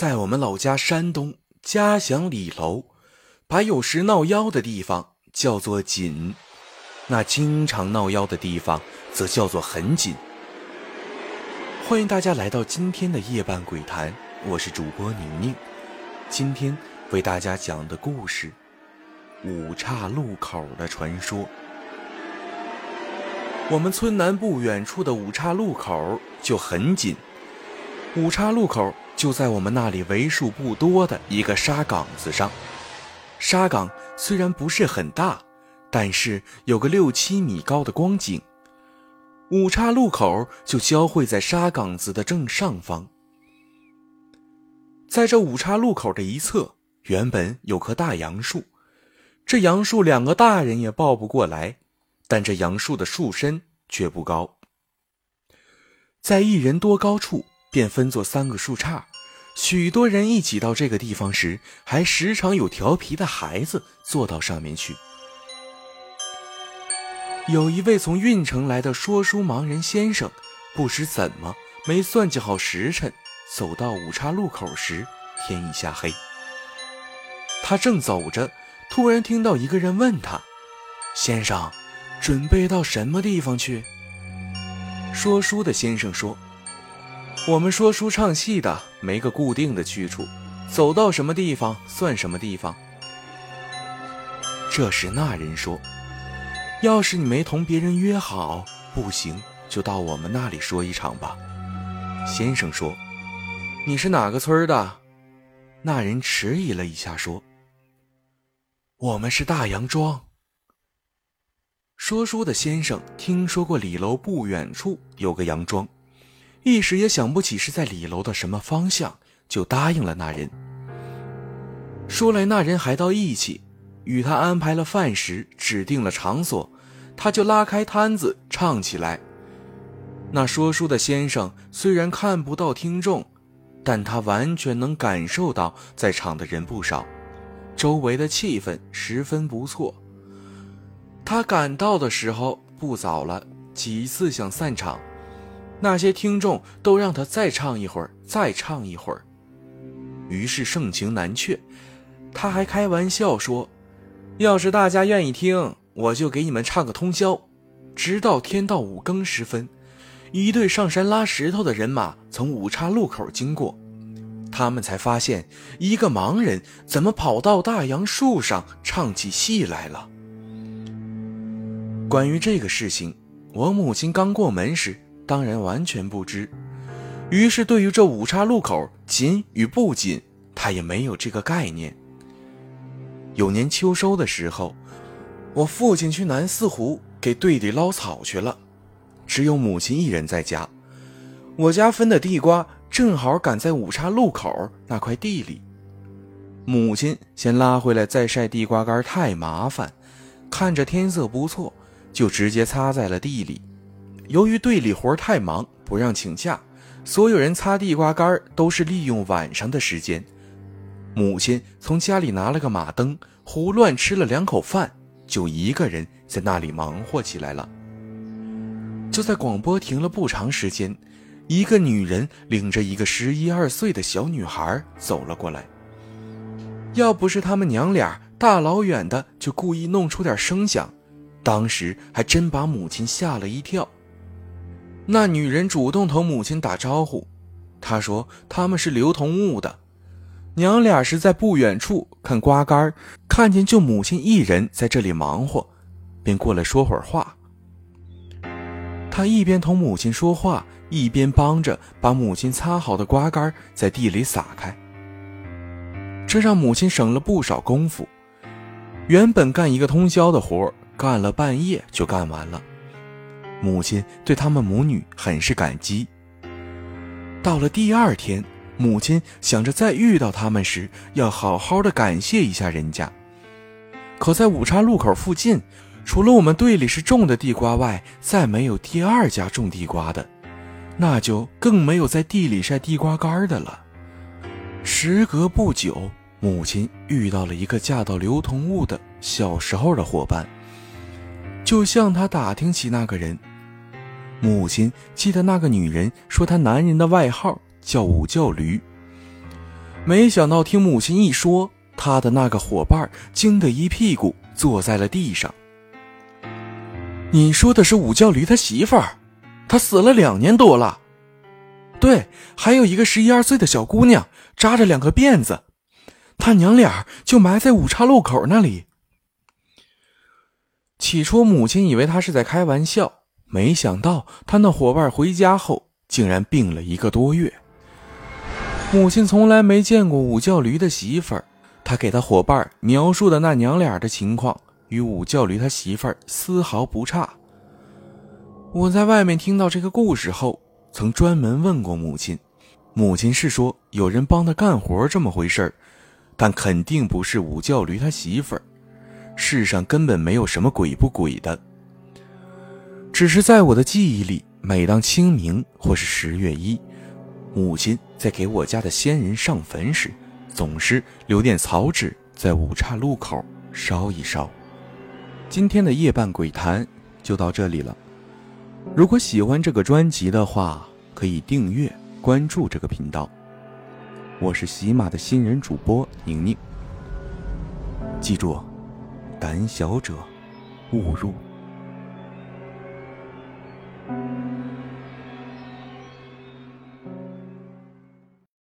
在我们老家山东嘉祥李楼，把有时闹妖的地方叫做紧，那经常闹妖的地方则叫做很紧。欢迎大家来到今天的夜半鬼谈，我是主播宁宁。今天为大家讲的故事：五岔路口的传说。我们村南不远处的五岔路口就很紧，五岔路口。就在我们那里为数不多的一个沙岗子上，沙岗虽然不是很大，但是有个六七米高的光景。五岔路口就交汇在沙岗子的正上方。在这五岔路口的一侧，原本有棵大杨树，这杨树两个大人也抱不过来，但这杨树的树身却不高，在一人多高处。便分作三个树杈，许多人一挤到这个地方时，还时常有调皮的孩子坐到上面去。有一位从运城来的说书盲人先生，不知怎么没算计好时辰，走到五岔路口时，天已下黑。他正走着，突然听到一个人问他：“先生，准备到什么地方去？”说书的先生说。我们说书唱戏的没个固定的去处，走到什么地方算什么地方。这时那人说：“要是你没同别人约好，不行就到我们那里说一场吧。”先生说：“你是哪个村的？”那人迟疑了一下说：“我们是大杨庄。”说书的先生听说过李楼不远处有个杨庄。一时也想不起是在里楼的什么方向，就答应了那人。说来那人还倒义气，与他安排了饭食，指定了场所，他就拉开摊子唱起来。那说书的先生虽然看不到听众，但他完全能感受到在场的人不少，周围的气氛十分不错。他赶到的时候不早了，几次想散场。那些听众都让他再唱一会儿，再唱一会儿，于是盛情难却。他还开玩笑说：“要是大家愿意听，我就给你们唱个通宵，直到天到五更时分。”一队上山拉石头的人马从五岔路口经过，他们才发现一个盲人怎么跑到大杨树上唱起戏来了。关于这个事情，我母亲刚过门时。当然完全不知，于是对于这五岔路口紧与不紧，他也没有这个概念。有年秋收的时候，我父亲去南四湖给队里捞草去了，只有母亲一人在家。我家分的地瓜正好赶在五岔路口那块地里，母亲先拉回来再晒地瓜干太麻烦，看着天色不错，就直接擦在了地里。由于队里活太忙，不让请假，所有人擦地瓜干都是利用晚上的时间。母亲从家里拿了个马灯，胡乱吃了两口饭，就一个人在那里忙活起来了。就在广播停了不长时间，一个女人领着一个十一二岁的小女孩走了过来。要不是他们娘俩大老远的就故意弄出点声响，当时还真把母亲吓了一跳。那女人主动同母亲打招呼，她说他们是刘同物的，娘俩是在不远处看瓜干看见就母亲一人在这里忙活，便过来说会儿话。他一边同母亲说话，一边帮着把母亲擦好的瓜干在地里撒开，这让母亲省了不少功夫。原本干一个通宵的活，干了半夜就干完了。母亲对他们母女很是感激。到了第二天，母亲想着再遇到他们时要好好的感谢一下人家。可在五岔路口附近，除了我们队里是种的地瓜外，再没有第二家种地瓜的，那就更没有在地里晒地瓜干的了。时隔不久，母亲遇到了一个嫁到刘同物的小时候的伙伴，就向他打听起那个人。母亲记得那个女人说，她男人的外号叫五叫驴。没想到听母亲一说，她的那个伙伴惊得一屁股坐在了地上。你说的是武教驴他媳妇儿，他死了两年多了。对，还有一个十一二岁的小姑娘，扎着两个辫子，他娘俩就埋在五岔路口那里。起初，母亲以为他是在开玩笑，没想到他那伙伴回家后竟然病了一个多月。母亲从来没见过武教驴的媳妇儿，他给他伙伴描述的那娘俩的情况。与武教驴他媳妇儿丝毫不差。我在外面听到这个故事后，曾专门问过母亲，母亲是说有人帮他干活这么回事儿，但肯定不是武教驴他媳妇儿。世上根本没有什么鬼不鬼的，只是在我的记忆里，每当清明或是十月一，母亲在给我家的先人上坟时，总是留点草纸在五岔路口烧一烧。今天的夜半鬼谈就到这里了。如果喜欢这个专辑的话，可以订阅关注这个频道。我是喜马的新人主播宁宁。记住，胆小者勿入。